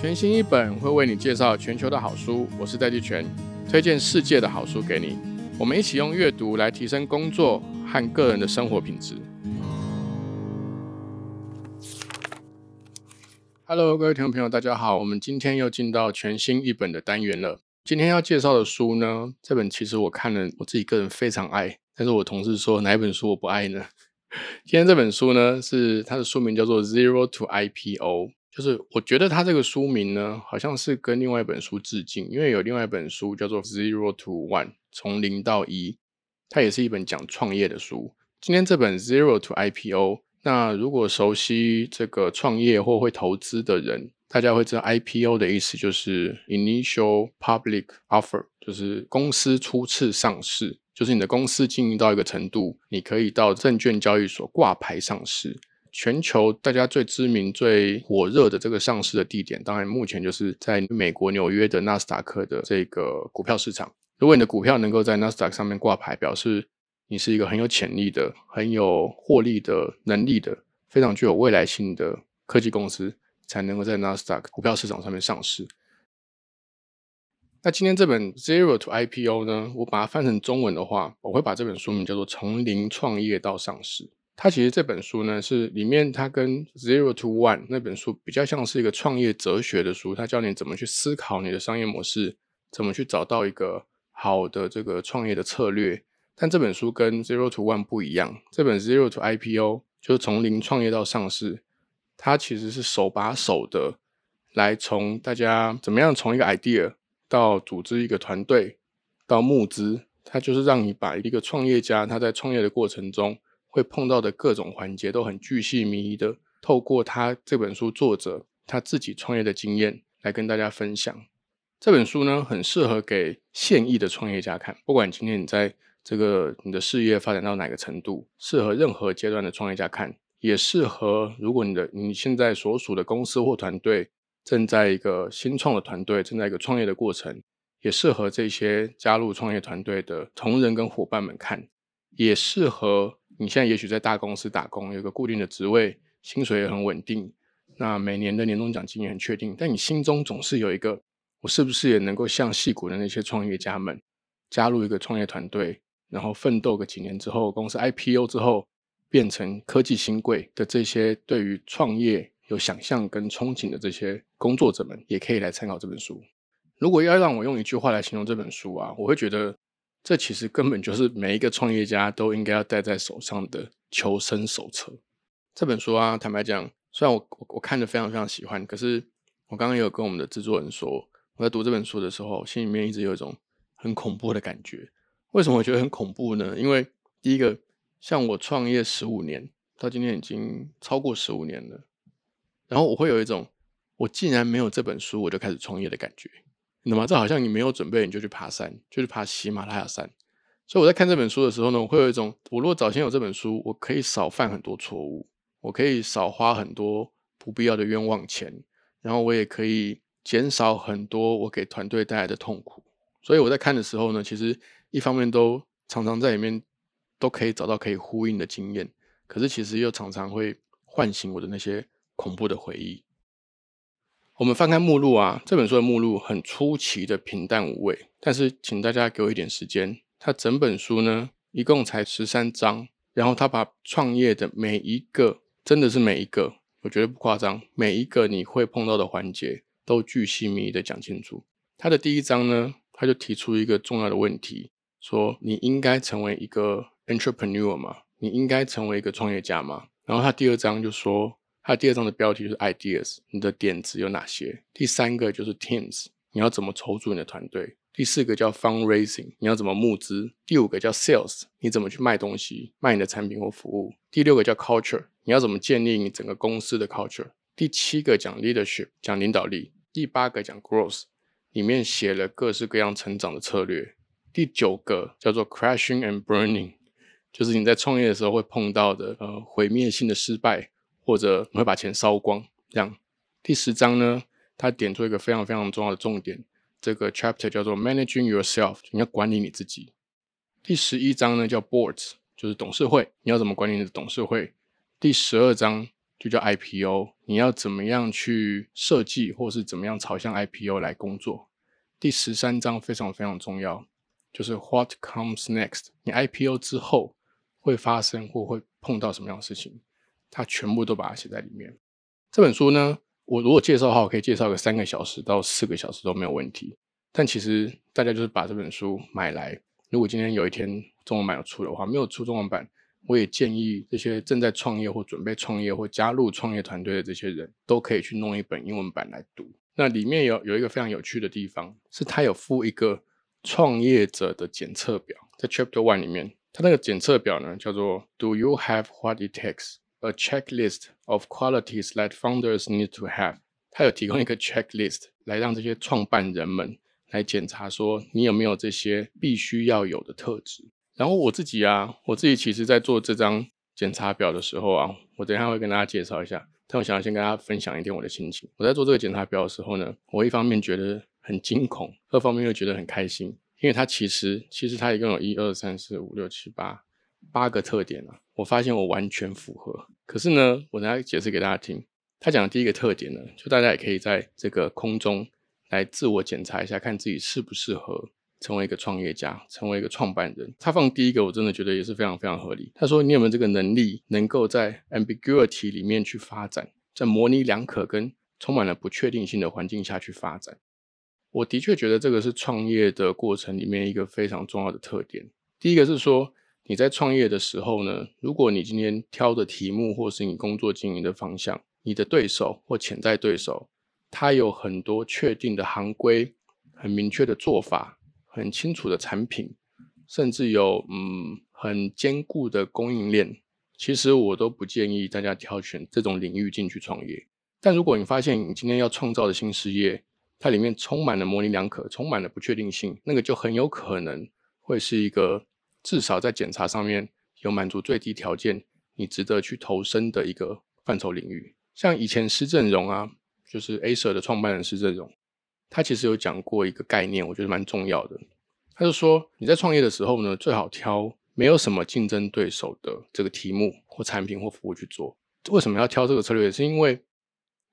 全新一本会为你介绍全球的好书，我是戴季全，推荐世界的好书给你。我们一起用阅读来提升工作和个人的生活品质。Hello，各位听众朋友，大家好，我们今天又进到全新一本的单元了。今天要介绍的书呢，这本其实我看了，我自己个人非常爱，但是我同事说哪一本书我不爱呢？今天这本书呢，是它的书名叫做《Zero to IPO》。就是我觉得他这个书名呢，好像是跟另外一本书致敬，因为有另外一本书叫做《Zero to One》，从零到一，它也是一本讲创业的书。今天这本《Zero to IPO》，那如果熟悉这个创业或会投资的人，大家会知道 IPO 的意思就是 Initial Public Offer，就是公司初次上市，就是你的公司经营到一个程度，你可以到证券交易所挂牌上市。全球大家最知名、最火热的这个上市的地点，当然目前就是在美国纽约的纳斯达克的这个股票市场。如果你的股票能够在纳斯达克上面挂牌，表示你是一个很有潜力的、很有获利的能力的、非常具有未来性的科技公司，才能够在纳斯达克股票市场上面上市。那今天这本 Zero to IPO 呢？我把它翻成中文的话，我会把这本书名叫做《从零创业到上市》。它其实这本书呢，是里面它跟 Zero to One 那本书比较像是一个创业哲学的书，它教你怎么去思考你的商业模式，怎么去找到一个好的这个创业的策略。但这本书跟 Zero to One 不一样，这本 Zero to IPO 就是从零创业到上市，它其实是手把手的来从大家怎么样从一个 idea 到组织一个团队到募资，它就是让你把一个创业家他在创业的过程中。会碰到的各种环节都很巨细靡遗的，透过他这本书作者他自己创业的经验来跟大家分享。这本书呢，很适合给现役的创业家看，不管今天你在这个你的事业发展到哪个程度，适合任何阶段的创业家看，也适合如果你的你现在所属的公司或团队正在一个新创的团队，正在一个创业的过程，也适合这些加入创业团队的同仁跟伙伴们看，也适合。你现在也许在大公司打工，有个固定的职位，薪水也很稳定，那每年的年终奖金也很确定。但你心中总是有一个，我是不是也能够像戏骨的那些创业家们，加入一个创业团队，然后奋斗个几年之后，公司 IPO 之后变成科技新贵的这些对于创业有想象跟憧憬的这些工作者们，也可以来参考这本书。如果要让我用一句话来形容这本书啊，我会觉得。这其实根本就是每一个创业家都应该要带在手上的求生手册。这本书啊，坦白讲，虽然我我看着非常非常喜欢，可是我刚刚也有跟我们的制作人说，我在读这本书的时候，心里面一直有一种很恐怖的感觉。为什么我觉得很恐怖呢？因为第一个，像我创业十五年，到今天已经超过十五年了，然后我会有一种，我竟然没有这本书，我就开始创业的感觉。你懂吗？这好像你没有准备你就去爬山，就去爬喜马拉雅山。所以我在看这本书的时候呢，我会有一种：我如果早先有这本书，我可以少犯很多错误，我可以少花很多不必要的冤枉钱，然后我也可以减少很多我给团队带来的痛苦。所以我在看的时候呢，其实一方面都常常在里面都可以找到可以呼应的经验，可是其实又常常会唤醒我的那些恐怖的回忆。我们翻开目录啊，这本书的目录很出奇的平淡无味，但是请大家给我一点时间。它整本书呢，一共才十三章，然后他把创业的每一个，真的是每一个，我觉得不夸张，每一个你会碰到的环节都巨细靡遗的讲清楚。他的第一章呢，他就提出一个重要的问题，说你应该成为一个 entrepreneur 吗？你应该成为一个创业家吗？然后他第二章就说。它第二章的标题就是 ideas，你的点子有哪些？第三个就是 teams，你要怎么筹组你的团队？第四个叫 fundraising，你要怎么募资？第五个叫 sales，你怎么去卖东西，卖你的产品或服务？第六个叫 culture，你要怎么建立你整个公司的 culture？第七个讲 leadership，讲领导力。第八个讲 growth，里面写了各式各样成长的策略。第九个叫做 crashing and burning，就是你在创业的时候会碰到的呃毁灭性的失败。或者你会把钱烧光，这样。第十章呢，他点出一个非常非常重要的重点，这个 chapter 叫做 Managing Yourself，你要管理你自己。第十一章呢叫 Boards，就是董事会，你要怎么管理你的董事会。第十二章就叫 IPO，你要怎么样去设计，或是怎么样朝向 IPO 来工作？第十三章非常非常重要，就是 What comes next？你 IPO 之后会发生或会碰到什么样的事情？它全部都把它写在里面。这本书呢，我如果介绍的话，我可以介绍个三个小时到四个小时都没有问题。但其实大家就是把这本书买来，如果今天有一天中文版有出的话，没有出中文版。我也建议这些正在创业或准备创业或加入创业团队的这些人都可以去弄一本英文版来读。那里面有有一个非常有趣的地方，是它有附一个创业者的检测表，在 Chapter One 里面，它那个检测表呢叫做 Do you have what it takes? A checklist of qualities that founders need to have。它有提供一个 checklist 来让这些创办人们来检查说你有没有这些必须要有的特质。然后我自己啊，我自己其实在做这张检查表的时候啊，我等一下会跟大家介绍一下。但我想要先跟大家分享一点我的心情。我在做这个检查表的时候呢，我一方面觉得很惊恐，二方面又觉得很开心，因为它其实其实它一共有一二三四五六七八八个特点啊，我发现我完全符合。可是呢，我等下解释给大家听。他讲的第一个特点呢，就大家也可以在这个空中来自我检查一下，看自己适不适合。成为一个创业家，成为一个创办人。他放第一个，我真的觉得也是非常非常合理。他说：“你有没有这个能力，能够在 ambiguity 里面去发展，在模棱两可跟充满了不确定性的环境下去发展？”我的确觉得这个是创业的过程里面一个非常重要的特点。第一个是说，你在创业的时候呢，如果你今天挑的题目或是你工作经营的方向，你的对手或潜在对手，他有很多确定的行规，很明确的做法。很清楚的产品，甚至有嗯很坚固的供应链，其实我都不建议大家挑选这种领域进去创业。但如果你发现你今天要创造的新事业，它里面充满了模棱两可，充满了不确定性，那个就很有可能会是一个至少在检查上面有满足最低条件，你值得去投身的一个范畴领域。像以前施正荣啊，就是 A 社的创办人施正荣。他其实有讲过一个概念，我觉得蛮重要的。他就说，你在创业的时候呢，最好挑没有什么竞争对手的这个题目或产品或服务去做。为什么要挑这个策略？是因为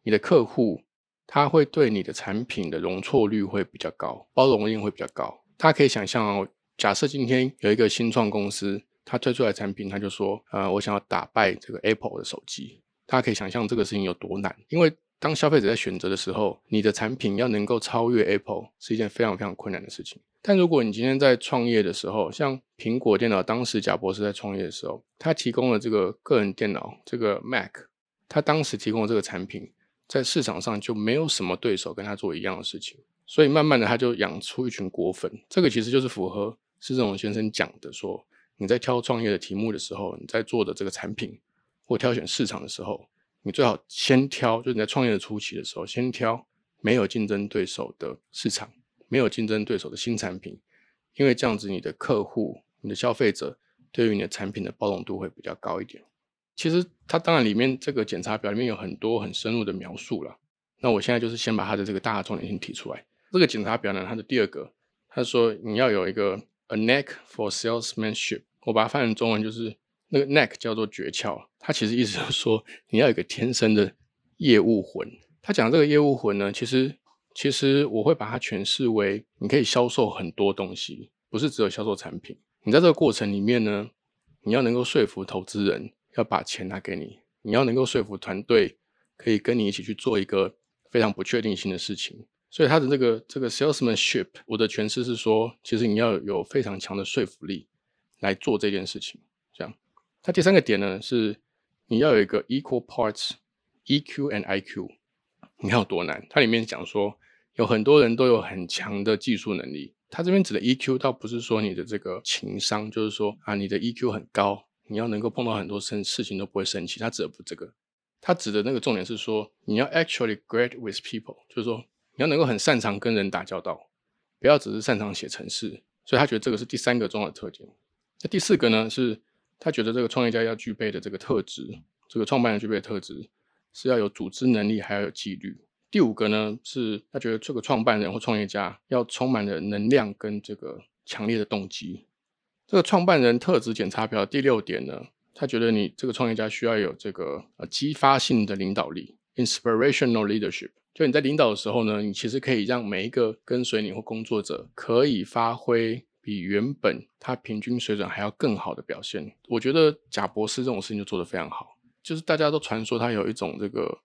你的客户他会对你的产品的容错率会比较高，包容性会比较高。大家可以想象哦，假设今天有一个新创公司，他推出来产品，他就说，呃，我想要打败这个 Apple 的手机。大家可以想象这个事情有多难，因为当消费者在选择的时候，你的产品要能够超越 Apple 是一件非常非常困难的事情。但如果你今天在创业的时候，像苹果电脑，当时贾博士在创业的时候，他提供了这个个人电脑，这个 Mac，他当时提供的这个产品，在市场上就没有什么对手跟他做一样的事情，所以慢慢的他就养出一群果粉。这个其实就是符合施正荣先生讲的，说你在挑创业的题目的时候，你在做的这个产品或挑选市场的时候。你最好先挑，就是你在创业的初期的时候，先挑没有竞争对手的市场，没有竞争对手的新产品，因为这样子你的客户、你的消费者对于你的产品的包容度会比较高一点。其实它当然里面这个检查表里面有很多很深入的描述了。那我现在就是先把它的这个大的重点先提出来。这个检查表呢，它的第二个，他说你要有一个 a neck for salesmanship，我把它翻成中文就是。那个 neck 叫做诀窍，它其实意思就是说你要有一个天生的业务魂。他讲这个业务魂呢，其实其实我会把它诠释为你可以销售很多东西，不是只有销售产品。你在这个过程里面呢，你要能够说服投资人要把钱拿给你，你要能够说服团队可以跟你一起去做一个非常不确定性的事情。所以他的这个这个 salesmanship，我的诠释是说，其实你要有非常强的说服力来做这件事情，这样。它第三个点呢是你要有一个 equal parts EQ and IQ，你看有多难？它里面讲说有很多人都有很强的技术能力。它这边指的 EQ 倒不是说你的这个情商，就是说啊你的 EQ 很高，你要能够碰到很多事事情都不会生气。它指的不这个，它指的那个重点是说你要 actually great with people，就是说你要能够很擅长跟人打交道，不要只是擅长写程式。所以他觉得这个是第三个重要的特点。那第四个呢是。他觉得这个创业家要具备的这个特质，这个创办人具备的特质是要有组织能力，还要有纪律。第五个呢，是他觉得这个创办人或创业家要充满了能量跟这个强烈的动机。这个创办人特质检查表第六点呢，他觉得你这个创业家需要有这个呃激发性的领导力 （inspirational leadership）。就你在领导的时候呢，你其实可以让每一个跟随你或工作者可以发挥比原本他平均水准还要更好的表现。我觉得贾博士这种事情就做得非常好。就是大家都传说他有一种这个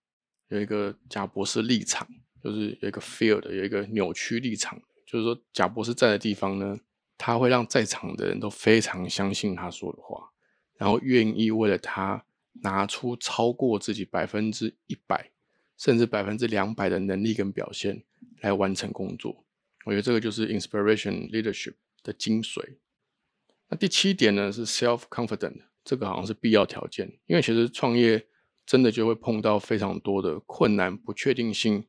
有一个贾博士立场，就是有一个 fear 的，有一个扭曲立场。就是说贾博士在的地方呢，他会让在场的人都非常相信他说的话，然后愿意为了他拿出超过自己百分之一百。甚至百分之两百的能力跟表现来完成工作，我觉得这个就是 inspiration leadership 的精髓。那第七点呢是 self confident，这个好像是必要条件，因为其实创业真的就会碰到非常多的困难、不确定性，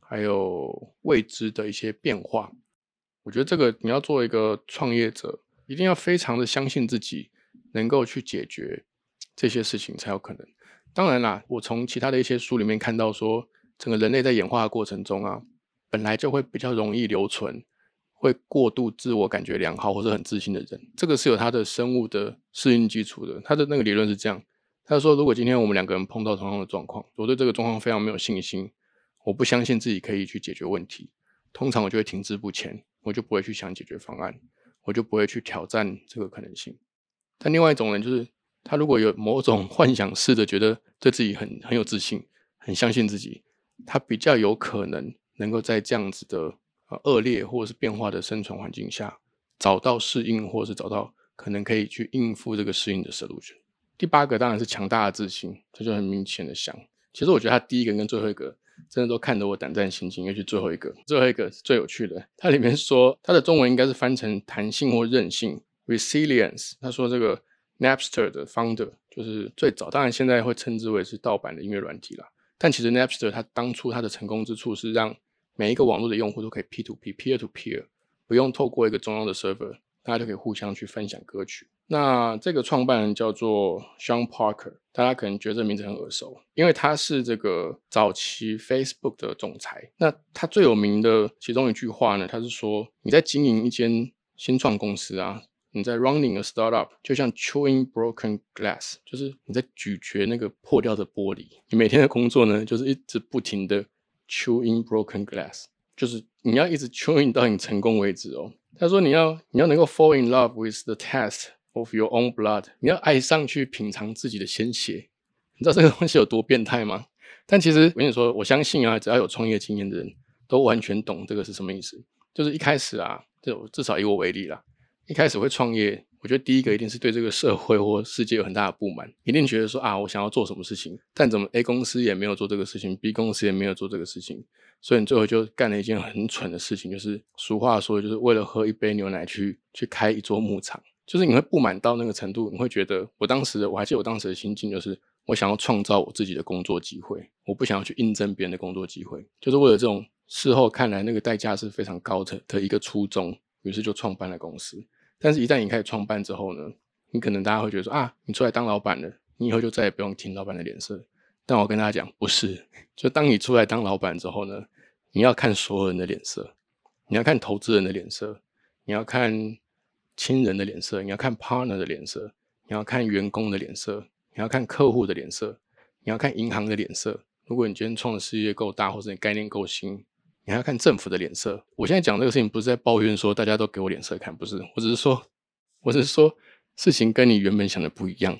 还有未知的一些变化。我觉得这个你要做一个创业者，一定要非常的相信自己，能够去解决这些事情才有可能。当然啦，我从其他的一些书里面看到说，整个人类在演化的过程中啊，本来就会比较容易留存，会过度自我感觉良好或者很自信的人，这个是有它的生物的适应基础的。他的那个理论是这样，他说，如果今天我们两个人碰到同样的状况，我对这个状况非常没有信心，我不相信自己可以去解决问题，通常我就会停滞不前，我就不会去想解决方案，我就不会去挑战这个可能性。但另外一种人就是。他如果有某种 幻想式的觉得对自己很很有自信，很相信自己，他比较有可能能够在这样子的呃恶劣或者是变化的生存环境下，找到适应或者是找到可能可以去应付这个适应的摄入权。第八个当然是强大的自信，这就很明显的想。其实我觉得他第一个跟最后一个真的都看得我胆战心惊，尤其最后一个，最后一个是最有趣的。它里面说它的中文应该是翻成弹性或韧性 （resilience）。他说这个。Napster 的 founder 就是最早，当然现在会称之为是盗版的音乐软体啦。但其实 Napster 它当初它的成功之处是让每一个网络的用户都可以 P to P peer to peer，不用透过一个中央的 server，大家就可以互相去分享歌曲。那这个创办人叫做 Sean Parker，大家可能觉得这名字很耳熟，因为他是这个早期 Facebook 的总裁。那他最有名的其中一句话呢，他是说你在经营一间新创公司啊。你在 running a startup 就像 chewing broken glass，就是你在咀嚼那个破掉的玻璃。你每天的工作呢，就是一直不停的 chewing broken glass，就是你要一直 chewing 到你成功为止哦。他说你要你要能够 fall in love with the taste of your own blood，你要爱上去品尝自己的鲜血。你知道这个东西有多变态吗？但其实我跟你说，我相信啊，只要有创业经验的人都完全懂这个是什么意思。就是一开始啊，就至少以我为例啦。一开始会创业，我觉得第一个一定是对这个社会或世界有很大的不满，一定觉得说啊，我想要做什么事情，但怎么 A 公司也没有做这个事情，B 公司也没有做这个事情，所以你最后就干了一件很蠢的事情，就是俗话说，就是为了喝一杯牛奶去去开一座牧场，就是你会不满到那个程度，你会觉得我当时我还记得我当时的心境，就是我想要创造我自己的工作机会，我不想要去应征别人的工作机会，就是为了这种事后看来那个代价是非常高的的一个初衷，于是就创办了公司。但是，一旦你开始创办之后呢，你可能大家会觉得说啊，你出来当老板了，你以后就再也不用听老板的脸色。但我跟大家讲，不是，就当你出来当老板之后呢，你要看所有人的脸色，你要看投资人的脸色，你要看亲人的脸色，你要看 partner 的脸色，你要看员工的脸色，你要看客户的脸色，你要看银行的脸色。如果你今天创的事业够大，或者你概念够新。你还要看政府的脸色。我现在讲这个事情，不是在抱怨说大家都给我脸色看，不是，我只是说，我只是说事情跟你原本想的不一样。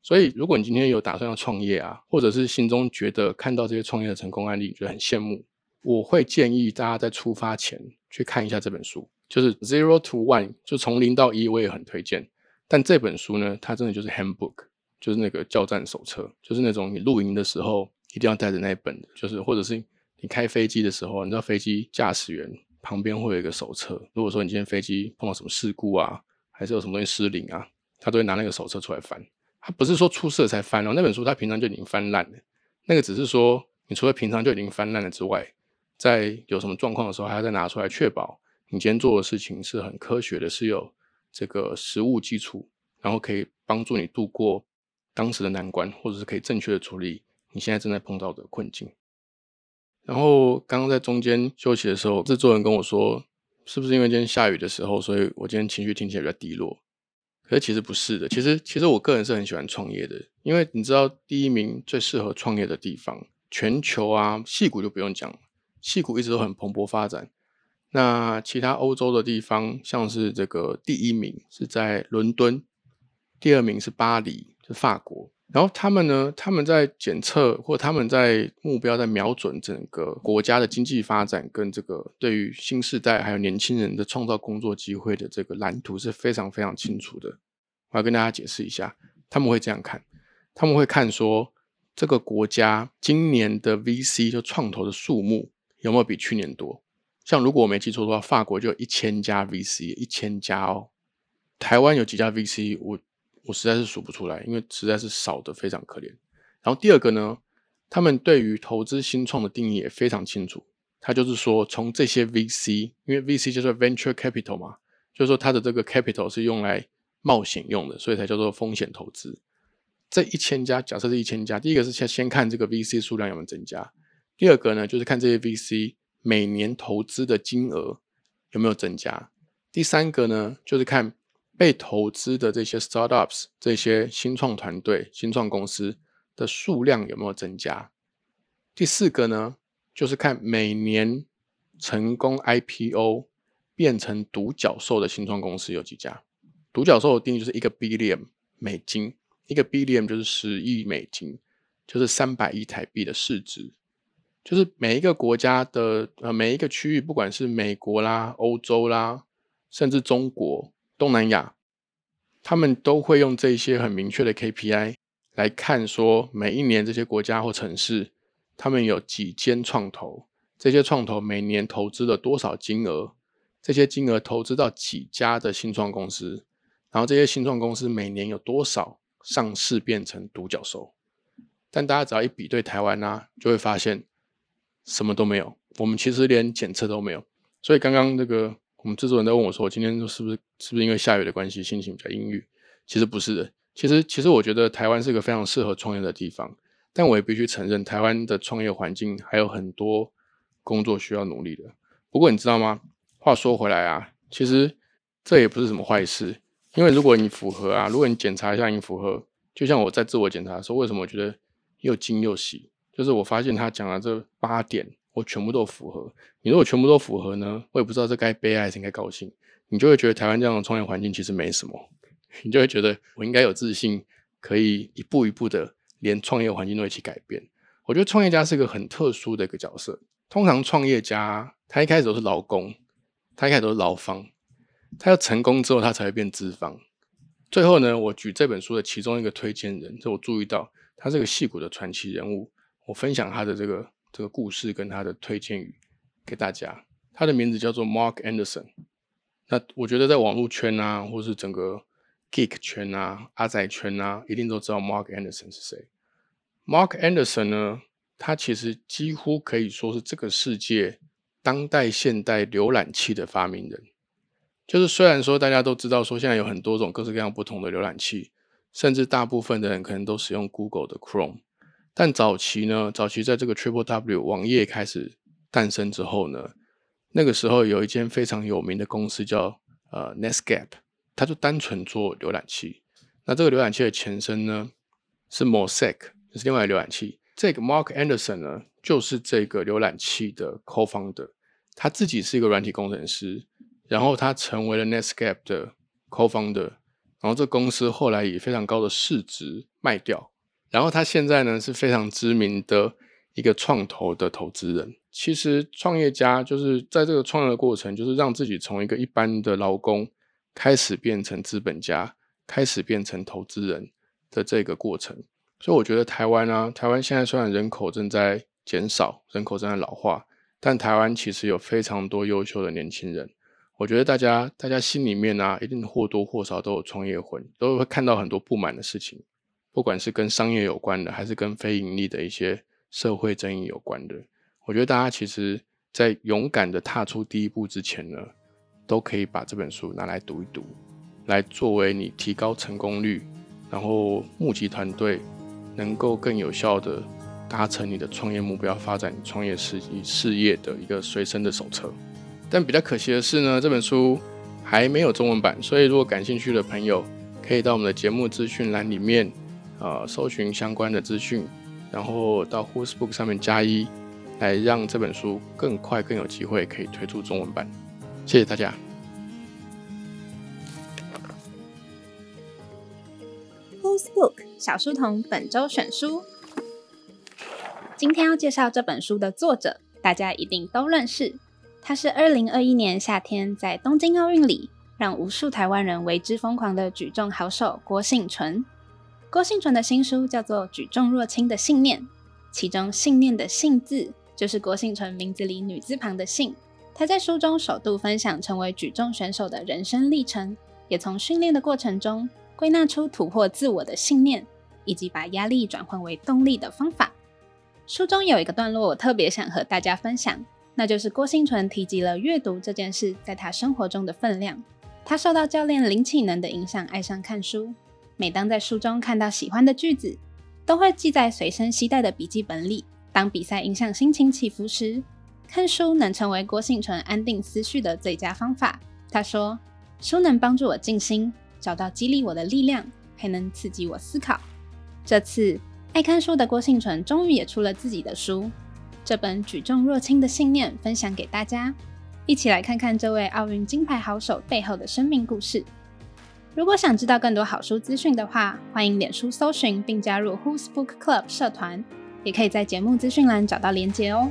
所以，如果你今天有打算要创业啊，或者是心中觉得看到这些创业的成功案例，觉得很羡慕，我会建议大家在出发前去看一下这本书，就是《Zero to One》，就从零到一，我也很推荐。但这本书呢，它真的就是 Handbook，就是那个教战手册，就是那种你露营的时候一定要带着那一本，就是或者是。你开飞机的时候，你知道飞机驾驶员旁边会有一个手册。如果说你今天飞机碰到什么事故啊，还是有什么东西失灵啊，他都会拿那个手册出来翻。他不是说出事才翻哦，那本书他平常就已经翻烂了。那个只是说，你除了平常就已经翻烂了之外，在有什么状况的时候，还要再拿出来，确保你今天做的事情是很科学的，是有这个实物基础，然后可以帮助你度过当时的难关，或者是可以正确的处理你现在正在碰到的困境。然后刚刚在中间休息的时候，制作人跟我说：“是不是因为今天下雨的时候，所以我今天情绪听起来比较低落？”可是其实不是的，其实其实我个人是很喜欢创业的，因为你知道第一名最适合创业的地方，全球啊，戏谷就不用讲，戏谷一直都很蓬勃发展。那其他欧洲的地方，像是这个第一名是在伦敦，第二名是巴黎，是法国。然后他们呢，他们在检测或他们在目标在瞄准整个国家的经济发展跟这个对于新时代还有年轻人的创造工作机会的这个蓝图是非常非常清楚的。我要跟大家解释一下，他们会这样看，他们会看说这个国家今年的 VC 就创投的数目有没有比去年多。像如果我没记错的话，法国就有一千家 VC，一千家哦。台湾有几家 VC？我我实在是数不出来，因为实在是少的非常可怜。然后第二个呢，他们对于投资新创的定义也非常清楚。他就是说，从这些 VC，因为 VC 就是 venture capital 嘛，就是说它的这个 capital 是用来冒险用的，所以才叫做风险投资。这一千家，假设是一千家，第一个是先先看这个 VC 数量有没有增加，第二个呢，就是看这些 VC。每年投资的金额有没有增加？第三个呢，就是看被投资的这些 startups 这些新创团队、新创公司的数量有没有增加？第四个呢，就是看每年成功 IPO 变成独角兽的新创公司有几家？独角兽的定义就是一个 billion 美金，一个 billion 就是十亿美金，就是三百亿台币的市值。就是每一个国家的呃每一个区域，不管是美国啦、欧洲啦，甚至中国、东南亚，他们都会用这些很明确的 KPI 来看，说每一年这些国家或城市，他们有几间创投，这些创投每年投资了多少金额，这些金额投资到几家的新创公司，然后这些新创公司每年有多少上市变成独角兽。但大家只要一比对台湾呢，就会发现。什么都没有，我们其实连检测都没有。所以刚刚那个我们制作人在问我说：“今天是不是是不是因为下雨的关系，心情比较阴郁？”其实不是的。其实其实我觉得台湾是一个非常适合创业的地方，但我也必须承认，台湾的创业环境还有很多工作需要努力的。不过你知道吗？话说回来啊，其实这也不是什么坏事，因为如果你符合啊，如果你检查一下你符合，就像我在自我检查的时候，为什么我觉得又惊又喜。就是我发现他讲的这八点，我全部都符合。你如果全部都符合呢，我也不知道这该悲哀还是应该高兴。你就会觉得台湾这样的创业环境其实没什么，你就会觉得我应该有自信，可以一步一步的连创业环境都一起改变。我觉得创业家是一个很特殊的一个角色。通常创业家他一开始都是劳工，他一开始都是劳方，他要成功之后他才会变资方。最后呢，我举这本书的其中一个推荐人，就我注意到他是个戏骨的传奇人物。我分享他的这个这个故事跟他的推荐语给大家。他的名字叫做 Mark Anderson。那我觉得在网络圈啊，或是整个 Geek 圈啊、阿仔圈啊，一定都知道 Mark Anderson 是谁。Mark Anderson 呢，他其实几乎可以说是这个世界当代现代浏览器的发明人。就是虽然说大家都知道说现在有很多种各式各样不同的浏览器，甚至大部分的人可能都使用 Google 的 Chrome。但早期呢，早期在这个 Triple W 网页开始诞生之后呢，那个时候有一间非常有名的公司叫呃 Netscape，它就单纯做浏览器。那这个浏览器的前身呢是 Mosaic，是另外一个浏览器。这个 Mark Anderson 呢，就是这个浏览器的 co-founder，他自己是一个软体工程师，然后他成为了 Netscape 的 co-founder，然后这公司后来以非常高的市值卖掉。然后他现在呢是非常知名的一个创投的投资人。其实创业家就是在这个创业的过程，就是让自己从一个一般的劳工开始变成资本家，开始变成投资人的这个过程。所以我觉得台湾啊，台湾现在虽然人口正在减少，人口正在老化，但台湾其实有非常多优秀的年轻人。我觉得大家大家心里面啊，一定或多或少都有创业魂，都会看到很多不满的事情。不管是跟商业有关的，还是跟非盈利的一些社会争议有关的，我觉得大家其实，在勇敢的踏出第一步之前呢，都可以把这本书拿来读一读，来作为你提高成功率，然后募集团队，能够更有效的达成你的创业目标，发展创业事事业的一个随身的手册。但比较可惜的是呢，这本书还没有中文版，所以如果感兴趣的朋友。可以到我们的节目资讯栏里面，呃，搜寻相关的资讯，然后到 Who's Book 上面加一，来让这本书更快更有机会可以推出中文版。谢谢大家。Who's Book 小书童本周选书，今天要介绍这本书的作者，大家一定都认识。他是二零二一年夏天在东京奥运里让无数台湾人为之疯狂的举重好手郭幸淳。郭幸纯的新书叫做《举重若轻的信念》，其中“信念”的“信”字就是郭幸纯名字里女字旁的“信”。他在书中首度分享成为举重选手的人生历程，也从训练的过程中归纳出突破自我的信念，以及把压力转换为动力的方法。书中有一个段落，我特别想和大家分享。那就是郭幸纯提及了阅读这件事在他生活中的分量。他受到教练林启能的影响，爱上看书。每当在书中看到喜欢的句子，都会记在随身携带的笔记本里。当比赛影响心情起伏时，看书能成为郭幸纯安定思绪的最佳方法。他说：“书能帮助我静心，找到激励我的力量，还能刺激我思考。”这次爱看书的郭幸纯终于也出了自己的书。这本举重若轻的信念分享给大家，一起来看看这位奥运金牌好手背后的生命故事。如果想知道更多好书资讯的话，欢迎脸书搜寻并加入 Who's Book Club 社团，也可以在节目资讯栏找到连结哦。